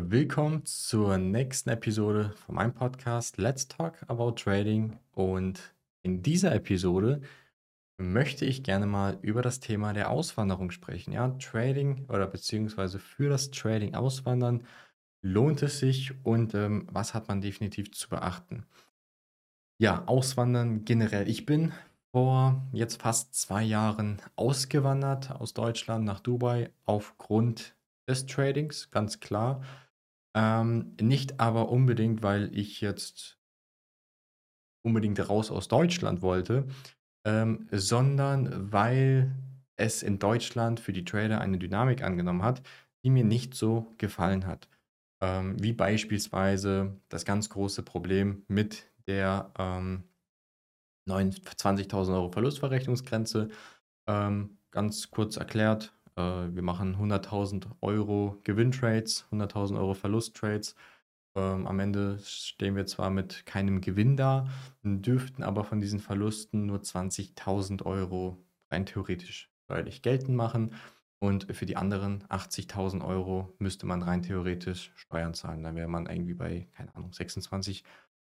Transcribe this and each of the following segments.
Willkommen zur nächsten Episode von meinem Podcast Let's Talk About Trading. Und in dieser Episode möchte ich gerne mal über das Thema der Auswanderung sprechen. Ja, Trading oder beziehungsweise für das Trading auswandern, lohnt es sich und ähm, was hat man definitiv zu beachten? Ja, auswandern generell. Ich bin vor jetzt fast zwei Jahren ausgewandert aus Deutschland nach Dubai aufgrund des Tradings, ganz klar. Ähm, nicht aber unbedingt, weil ich jetzt unbedingt raus aus Deutschland wollte, ähm, sondern weil es in Deutschland für die Trader eine Dynamik angenommen hat, die mir nicht so gefallen hat. Ähm, wie beispielsweise das ganz große Problem mit der ähm, 20.000 Euro Verlustverrechnungsgrenze. Ähm, ganz kurz erklärt, äh, wir machen 100.000 Euro Gewinntrades, 100.000 Euro Verlusttrades. Ähm, am Ende stehen wir zwar mit keinem Gewinn da, dürften aber von diesen Verlusten nur 20.000 Euro rein theoretisch steuerlich geltend machen. Und für die anderen 80.000 Euro müsste man rein theoretisch Steuern zahlen. Dann wäre man irgendwie bei, keine Ahnung, 26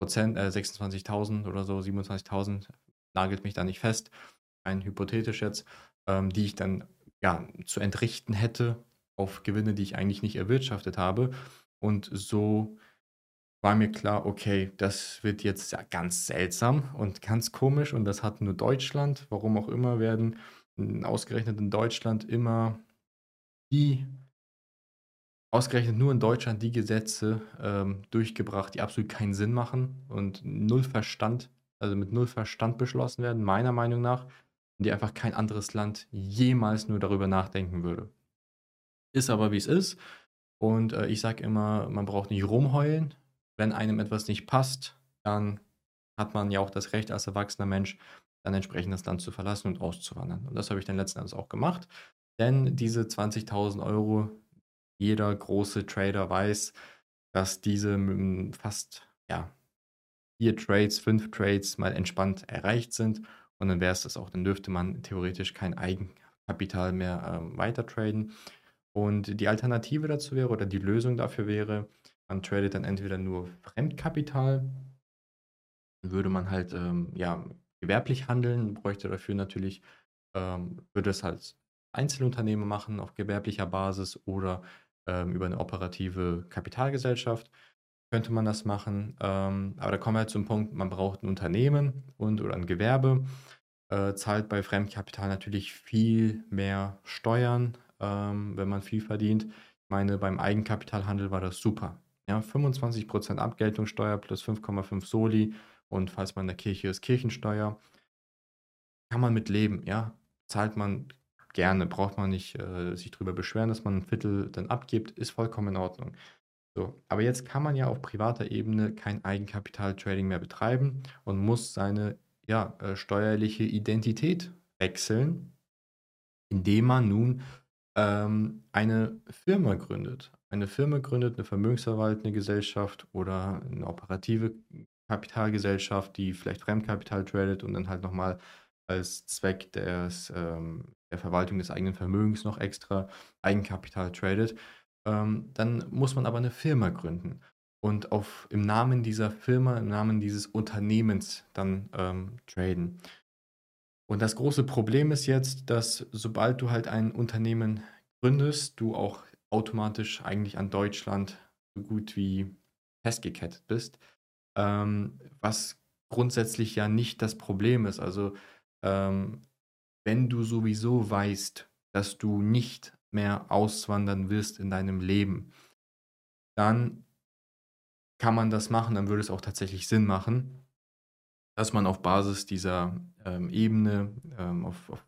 Prozent, äh, 26.000 oder so, 27.000, nagelt mich da nicht fest, rein hypothetisch jetzt, ähm, die ich dann ja zu entrichten hätte auf Gewinne, die ich eigentlich nicht erwirtschaftet habe. Und so war mir klar, okay, das wird jetzt ja ganz seltsam und ganz komisch und das hat nur Deutschland. Warum auch immer werden ausgerechnet in Deutschland immer die ausgerechnet nur in Deutschland die Gesetze ähm, durchgebracht, die absolut keinen Sinn machen und null Verstand, also mit null Verstand beschlossen werden, meiner Meinung nach, die einfach kein anderes Land jemals nur darüber nachdenken würde. Ist aber wie es ist. Und äh, ich sage immer, man braucht nicht rumheulen. Wenn einem etwas nicht passt, dann hat man ja auch das Recht als erwachsener Mensch, dann entsprechend das Land zu verlassen und auszuwandern. Und das habe ich dann letzten Endes auch gemacht. Denn diese 20.000 Euro, jeder große Trader weiß, dass diese fast ja, vier Trades, fünf Trades mal entspannt erreicht sind. Und dann wäre es das auch. Dann dürfte man theoretisch kein Eigenkapital mehr ähm, weiter traden. Und die Alternative dazu wäre oder die Lösung dafür wäre, man tradet dann entweder nur Fremdkapital, würde man halt ähm, ja, gewerblich handeln, bräuchte dafür natürlich, ähm, würde es halt Einzelunternehmen machen auf gewerblicher Basis oder ähm, über eine operative Kapitalgesellschaft könnte man das machen. Ähm, aber da kommen wir halt zum Punkt, man braucht ein Unternehmen und oder ein Gewerbe, äh, zahlt bei Fremdkapital natürlich viel mehr Steuern, ähm, wenn man viel verdient. Ich meine, beim Eigenkapitalhandel war das super. Ja, 25% Abgeltungssteuer plus 5,5 Soli und falls man in der Kirche ist, Kirchensteuer. Kann man mit leben, ja. Zahlt man gerne, braucht man nicht äh, sich darüber beschweren, dass man ein Viertel dann abgibt, ist vollkommen in Ordnung. So, aber jetzt kann man ja auf privater Ebene kein Eigenkapital-Trading mehr betreiben und muss seine ja, äh, steuerliche Identität wechseln, indem man nun ähm, eine Firma gründet. Eine Firma gründet, eine vermögensverwaltende Gesellschaft oder eine operative Kapitalgesellschaft, die vielleicht Fremdkapital tradet und dann halt nochmal als Zweck des, ähm, der Verwaltung des eigenen Vermögens noch extra Eigenkapital tradet. Ähm, dann muss man aber eine Firma gründen und auf, im Namen dieser Firma, im Namen dieses Unternehmens dann ähm, traden. Und das große Problem ist jetzt, dass sobald du halt ein Unternehmen gründest, du auch automatisch eigentlich an Deutschland so gut wie festgekettet bist ähm, was grundsätzlich ja nicht das Problem ist. Also ähm, wenn du sowieso weißt, dass du nicht mehr auswandern wirst in deinem Leben, dann kann man das machen, dann würde es auch tatsächlich Sinn machen, dass man auf Basis dieser ähm, Ebene, ähm, auf, auf,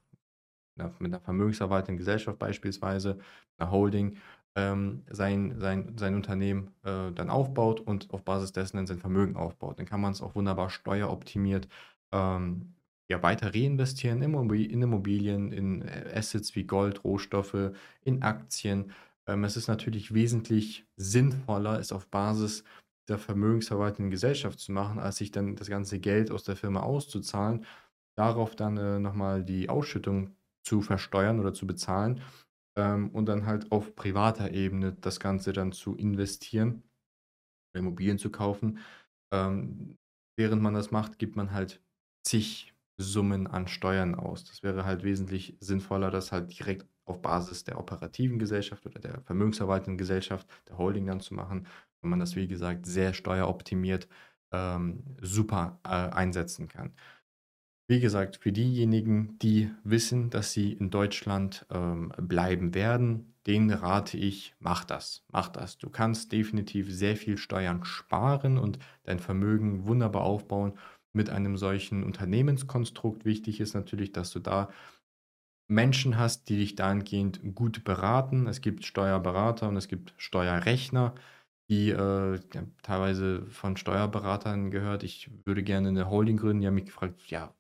mit einer vermögensverwaltenden Gesellschaft beispielsweise, einer Holding, ähm, sein, sein, sein Unternehmen äh, dann aufbaut und auf Basis dessen dann sein Vermögen aufbaut. Dann kann man es auch wunderbar steueroptimiert ähm, ja, weiter reinvestieren in Immobilien, in äh, Assets wie Gold, Rohstoffe, in Aktien. Ähm, es ist natürlich wesentlich sinnvoller, es auf Basis der vermögensverwaltenden Gesellschaft zu machen, als sich dann das ganze Geld aus der Firma auszuzahlen, darauf dann äh, nochmal die Ausschüttung zu versteuern oder zu bezahlen ähm, und dann halt auf privater Ebene das Ganze dann zu investieren, Immobilien zu kaufen. Ähm, während man das macht, gibt man halt zig Summen an Steuern aus. Das wäre halt wesentlich sinnvoller, das halt direkt auf Basis der operativen Gesellschaft oder der vermögensverwaltenden Gesellschaft, der Holding dann zu machen, wenn man das, wie gesagt, sehr steueroptimiert ähm, super äh, einsetzen kann. Wie gesagt, für diejenigen, die wissen, dass sie in Deutschland ähm, bleiben werden, denen rate ich, mach das, mach das. Du kannst definitiv sehr viel Steuern sparen und dein Vermögen wunderbar aufbauen mit einem solchen Unternehmenskonstrukt. Wichtig ist natürlich, dass du da Menschen hast, die dich dahingehend gut beraten. Es gibt Steuerberater und es gibt Steuerrechner, die äh, teilweise von Steuerberatern gehört. Ich würde gerne eine Holding gründen. Die haben mich gefragt, ja,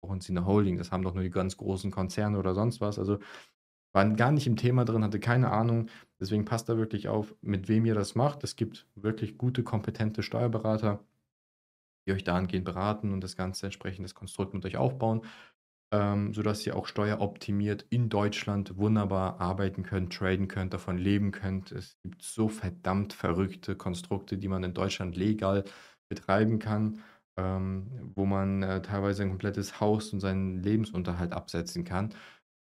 brauchen Sie eine Holding? Das haben doch nur die ganz großen Konzerne oder sonst was. Also waren gar nicht im Thema drin, hatte keine Ahnung. Deswegen passt da wirklich auf, mit wem ihr das macht. Es gibt wirklich gute, kompetente Steuerberater, die euch dahingehend beraten und das ganze entsprechend das Konstrukt mit euch aufbauen, ähm, sodass ihr auch steueroptimiert in Deutschland wunderbar arbeiten könnt, traden könnt, davon leben könnt. Es gibt so verdammt verrückte Konstrukte, die man in Deutschland legal betreiben kann ähm, wo man äh, teilweise ein komplettes Haus und seinen Lebensunterhalt absetzen kann.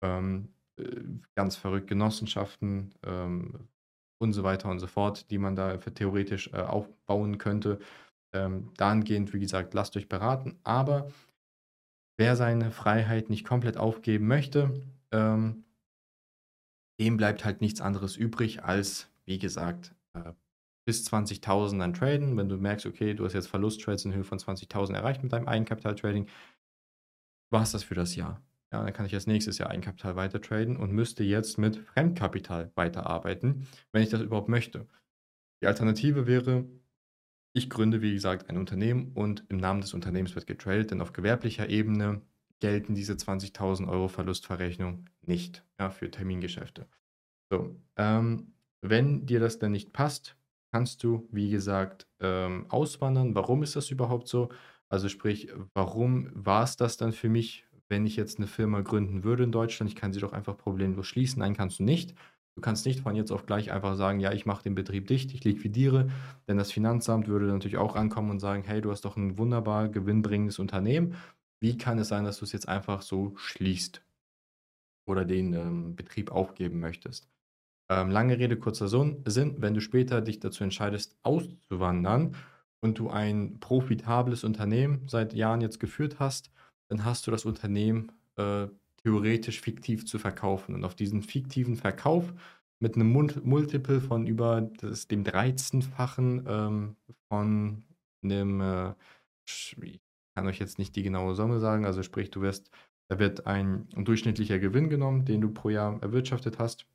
Ähm, äh, ganz verrückt Genossenschaften ähm, und so weiter und so fort, die man da theoretisch äh, aufbauen könnte. Ähm, dahingehend, wie gesagt, lasst euch beraten. Aber wer seine Freiheit nicht komplett aufgeben möchte, ähm, dem bleibt halt nichts anderes übrig, als, wie gesagt, äh, bis 20.000 dann traden. Wenn du merkst, okay, du hast jetzt Verlusttrades in Höhe von 20.000 erreicht mit deinem Eigenkapital-Trading, war es das für das Jahr. Ja, dann kann ich jetzt nächstes Jahr Eigenkapital weiter traden und müsste jetzt mit Fremdkapital weiterarbeiten, wenn ich das überhaupt möchte. Die Alternative wäre, ich gründe, wie gesagt, ein Unternehmen und im Namen des Unternehmens wird getradet, denn auf gewerblicher Ebene gelten diese 20.000 Euro Verlustverrechnung nicht ja, für Termingeschäfte. So, ähm, wenn dir das denn nicht passt, kannst du, wie gesagt, ähm, auswandern. Warum ist das überhaupt so? Also sprich, warum war es das dann für mich, wenn ich jetzt eine Firma gründen würde in Deutschland? Ich kann sie doch einfach problemlos schließen. Nein, kannst du nicht. Du kannst nicht von jetzt auf gleich einfach sagen, ja, ich mache den Betrieb dicht, ich liquidiere, denn das Finanzamt würde natürlich auch ankommen und sagen, hey, du hast doch ein wunderbar gewinnbringendes Unternehmen. Wie kann es sein, dass du es jetzt einfach so schließt oder den ähm, Betrieb aufgeben möchtest? Ähm, lange Rede, kurzer Sinn, wenn du später dich dazu entscheidest, auszuwandern und du ein profitables Unternehmen seit Jahren jetzt geführt hast, dann hast du das Unternehmen äh, theoretisch fiktiv zu verkaufen. Und auf diesen fiktiven Verkauf mit einem Multiple von über das, dem 13-fachen ähm, von einem, äh, ich kann euch jetzt nicht die genaue Summe sagen, also sprich, du wirst, da wird ein durchschnittlicher Gewinn genommen, den du pro Jahr erwirtschaftet hast.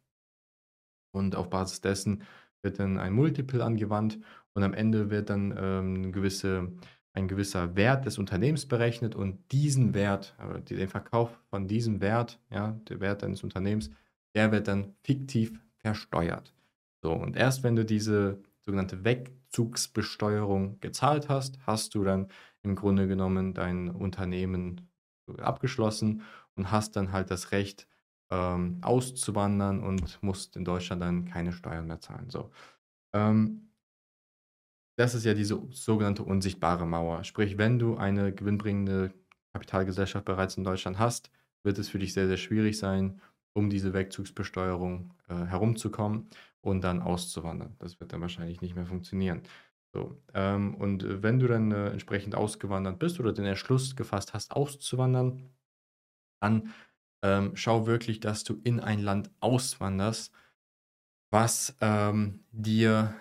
Und auf Basis dessen wird dann ein Multiple angewandt. Und am Ende wird dann ähm, gewisse, ein gewisser Wert des Unternehmens berechnet und diesen Wert, äh, den Verkauf von diesem Wert, ja, der Wert deines Unternehmens, der wird dann fiktiv versteuert. So, und erst wenn du diese sogenannte Wegzugsbesteuerung gezahlt hast, hast du dann im Grunde genommen dein Unternehmen abgeschlossen und hast dann halt das Recht, ähm, auszuwandern und musst in Deutschland dann keine Steuern mehr zahlen. So. Ähm, das ist ja diese sogenannte unsichtbare Mauer. Sprich, wenn du eine gewinnbringende Kapitalgesellschaft bereits in Deutschland hast, wird es für dich sehr, sehr schwierig sein, um diese Wegzugsbesteuerung äh, herumzukommen und dann auszuwandern. Das wird dann wahrscheinlich nicht mehr funktionieren. So, ähm, und wenn du dann äh, entsprechend ausgewandert bist oder den Entschluss gefasst hast, auszuwandern, dann ähm, schau wirklich, dass du in ein Land auswanderst, was ähm, dir,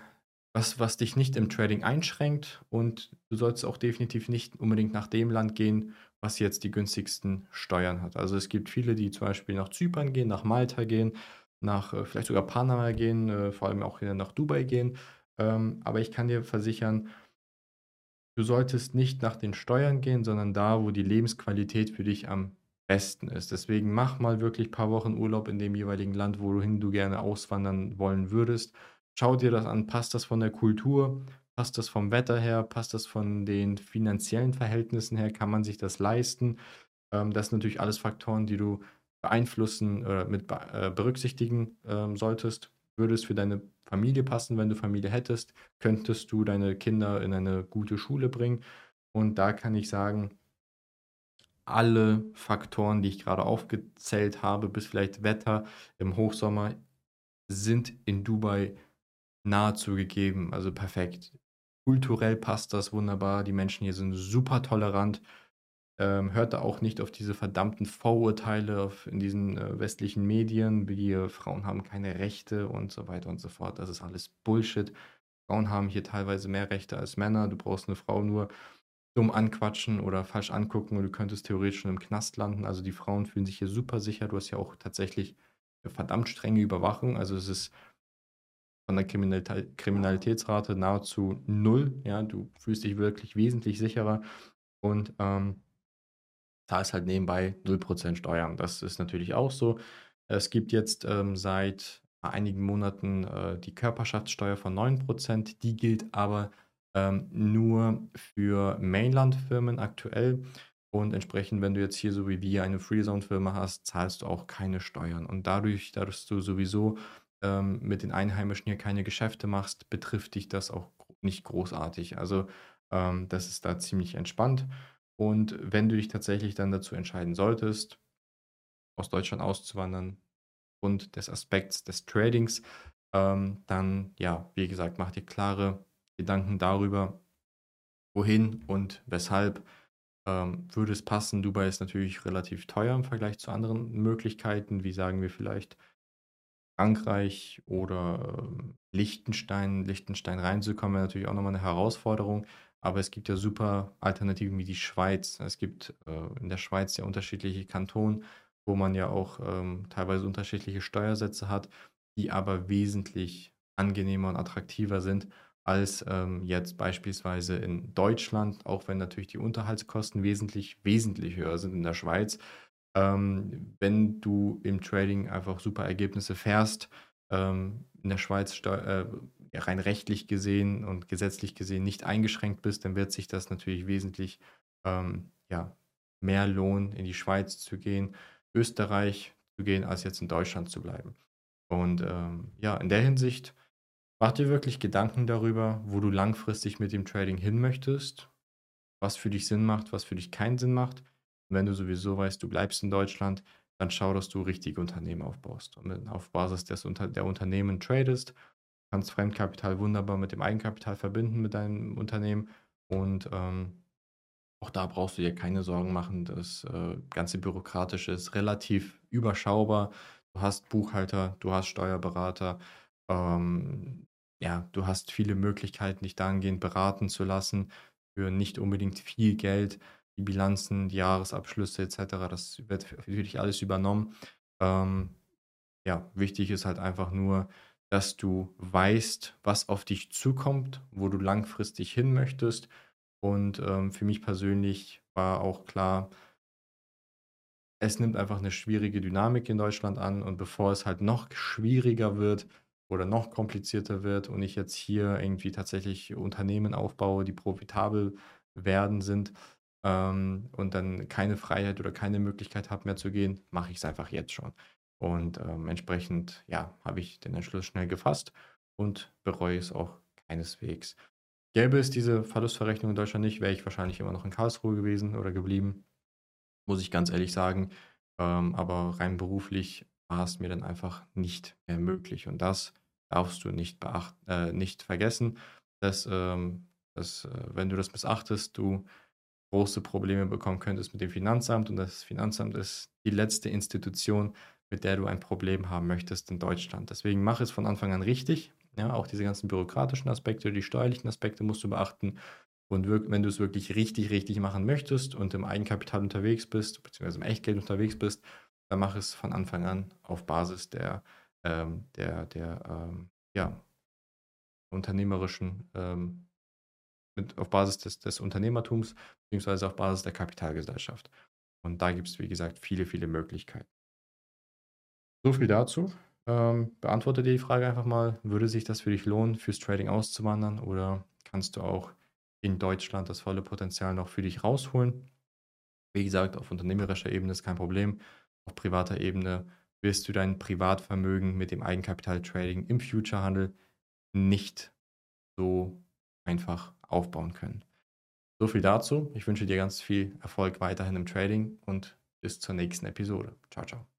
was, was dich nicht im Trading einschränkt und du sollst auch definitiv nicht unbedingt nach dem Land gehen, was jetzt die günstigsten Steuern hat. Also es gibt viele, die zum Beispiel nach Zypern gehen, nach Malta gehen, nach äh, vielleicht sogar Panama gehen, äh, vor allem auch nach Dubai gehen. Ähm, aber ich kann dir versichern, du solltest nicht nach den Steuern gehen, sondern da, wo die Lebensqualität für dich am besten ist. Deswegen mach mal wirklich ein paar Wochen Urlaub in dem jeweiligen Land, wohin du gerne auswandern wollen würdest. Schau dir das an, passt das von der Kultur, passt das vom Wetter her, passt das von den finanziellen Verhältnissen her, kann man sich das leisten? Ähm, das sind natürlich alles Faktoren, die du beeinflussen oder mit äh, berücksichtigen ähm, solltest. Würde es für deine Familie passen, wenn du Familie hättest? Könntest du deine Kinder in eine gute Schule bringen? Und da kann ich sagen, alle Faktoren, die ich gerade aufgezählt habe, bis vielleicht Wetter im Hochsommer, sind in Dubai nahezu gegeben. Also perfekt. Kulturell passt das wunderbar. Die Menschen hier sind super tolerant. Ähm, hört da auch nicht auf diese verdammten Vorurteile auf, in diesen äh, westlichen Medien, wie Frauen haben keine Rechte und so weiter und so fort. Das ist alles Bullshit. Frauen haben hier teilweise mehr Rechte als Männer. Du brauchst eine Frau nur dumm anquatschen oder falsch angucken und du könntest theoretisch schon im Knast landen. Also die Frauen fühlen sich hier super sicher. Du hast ja auch tatsächlich eine verdammt strenge Überwachung. Also es ist von der Kriminalitätsrate nahezu null. Ja, du fühlst dich wirklich wesentlich sicherer und ähm, zahlst halt nebenbei 0% Steuern. Das ist natürlich auch so. Es gibt jetzt ähm, seit einigen Monaten äh, die Körperschaftssteuer von 9%. Die gilt aber ähm, nur für Mainland-Firmen aktuell. Und entsprechend, wenn du jetzt hier so wie wir eine Freezone-Firma hast, zahlst du auch keine Steuern. Und dadurch, dass du sowieso ähm, mit den Einheimischen hier keine Geschäfte machst, betrifft dich das auch nicht großartig. Also ähm, das ist da ziemlich entspannt. Und wenn du dich tatsächlich dann dazu entscheiden solltest, aus Deutschland auszuwandern, und des Aspekts des Tradings, ähm, dann ja, wie gesagt, mach dir klare Gedanken darüber, wohin und weshalb ähm, würde es passen. Dubai ist natürlich relativ teuer im Vergleich zu anderen Möglichkeiten, wie sagen wir vielleicht Frankreich oder ähm, Liechtenstein. Liechtenstein reinzukommen wäre natürlich auch nochmal eine Herausforderung. Aber es gibt ja super Alternativen wie die Schweiz. Es gibt äh, in der Schweiz ja unterschiedliche Kantone, wo man ja auch ähm, teilweise unterschiedliche Steuersätze hat, die aber wesentlich angenehmer und attraktiver sind als ähm, jetzt beispielsweise in Deutschland, auch wenn natürlich die Unterhaltskosten wesentlich, wesentlich höher sind in der Schweiz. Ähm, wenn du im Trading einfach super Ergebnisse fährst, ähm, in der Schweiz äh, rein rechtlich gesehen und gesetzlich gesehen nicht eingeschränkt bist, dann wird sich das natürlich wesentlich ähm, ja, mehr lohnen, in die Schweiz zu gehen, Österreich zu gehen, als jetzt in Deutschland zu bleiben. Und ähm, ja, in der Hinsicht Mach dir wirklich Gedanken darüber, wo du langfristig mit dem Trading hin möchtest, was für dich Sinn macht, was für dich keinen Sinn macht. Wenn du sowieso weißt, du bleibst in Deutschland, dann schau, dass du richtige Unternehmen aufbaust und auf Basis des, der Unternehmen tradest. Kannst Fremdkapital wunderbar mit dem Eigenkapital verbinden mit deinem Unternehmen und ähm, auch da brauchst du dir keine Sorgen machen. Das äh, ganze Bürokratische ist relativ überschaubar. Du hast Buchhalter, du hast Steuerberater, ähm, ja, du hast viele Möglichkeiten, dich dahingehend beraten zu lassen für nicht unbedingt viel Geld. Die Bilanzen, die Jahresabschlüsse etc., das wird für dich alles übernommen. Ähm, ja, wichtig ist halt einfach nur, dass du weißt, was auf dich zukommt, wo du langfristig hin möchtest. Und ähm, für mich persönlich war auch klar, es nimmt einfach eine schwierige Dynamik in Deutschland an und bevor es halt noch schwieriger wird, oder noch komplizierter wird und ich jetzt hier irgendwie tatsächlich Unternehmen aufbaue, die profitabel werden sind ähm, und dann keine Freiheit oder keine Möglichkeit habe mehr zu gehen, mache ich es einfach jetzt schon. Und ähm, entsprechend, ja, habe ich den Entschluss schnell gefasst und bereue es auch keineswegs. Gäbe es diese Verlustverrechnung in Deutschland nicht, wäre ich wahrscheinlich immer noch in Karlsruhe gewesen oder geblieben, muss ich ganz ehrlich sagen. Ähm, aber rein beruflich war es mir dann einfach nicht mehr möglich. Und das darfst du nicht, beacht, äh, nicht vergessen, dass, ähm, dass äh, wenn du das missachtest, du große Probleme bekommen könntest mit dem Finanzamt. Und das Finanzamt ist die letzte Institution, mit der du ein Problem haben möchtest in Deutschland. Deswegen mach es von Anfang an richtig. Ja, auch diese ganzen bürokratischen Aspekte, die steuerlichen Aspekte musst du beachten. Und wenn du es wirklich richtig, richtig machen möchtest und im Eigenkapital unterwegs bist, beziehungsweise im Echtgeld unterwegs bist, dann mach es von Anfang an auf Basis der, ähm, der, der ähm, ja, unternehmerischen, ähm, mit, auf Basis des, des Unternehmertums, beziehungsweise auf Basis der Kapitalgesellschaft. Und da gibt es, wie gesagt, viele, viele Möglichkeiten. So viel dazu. Ähm, beantworte dir die Frage einfach mal, würde sich das für dich lohnen, fürs Trading auszuwandern oder kannst du auch in Deutschland das volle Potenzial noch für dich rausholen? Wie gesagt, auf unternehmerischer Ebene ist kein Problem auf privater Ebene wirst du dein Privatvermögen mit dem Eigenkapital-Trading im Future-Handel nicht so einfach aufbauen können. So viel dazu. Ich wünsche dir ganz viel Erfolg weiterhin im Trading und bis zur nächsten Episode. Ciao, ciao.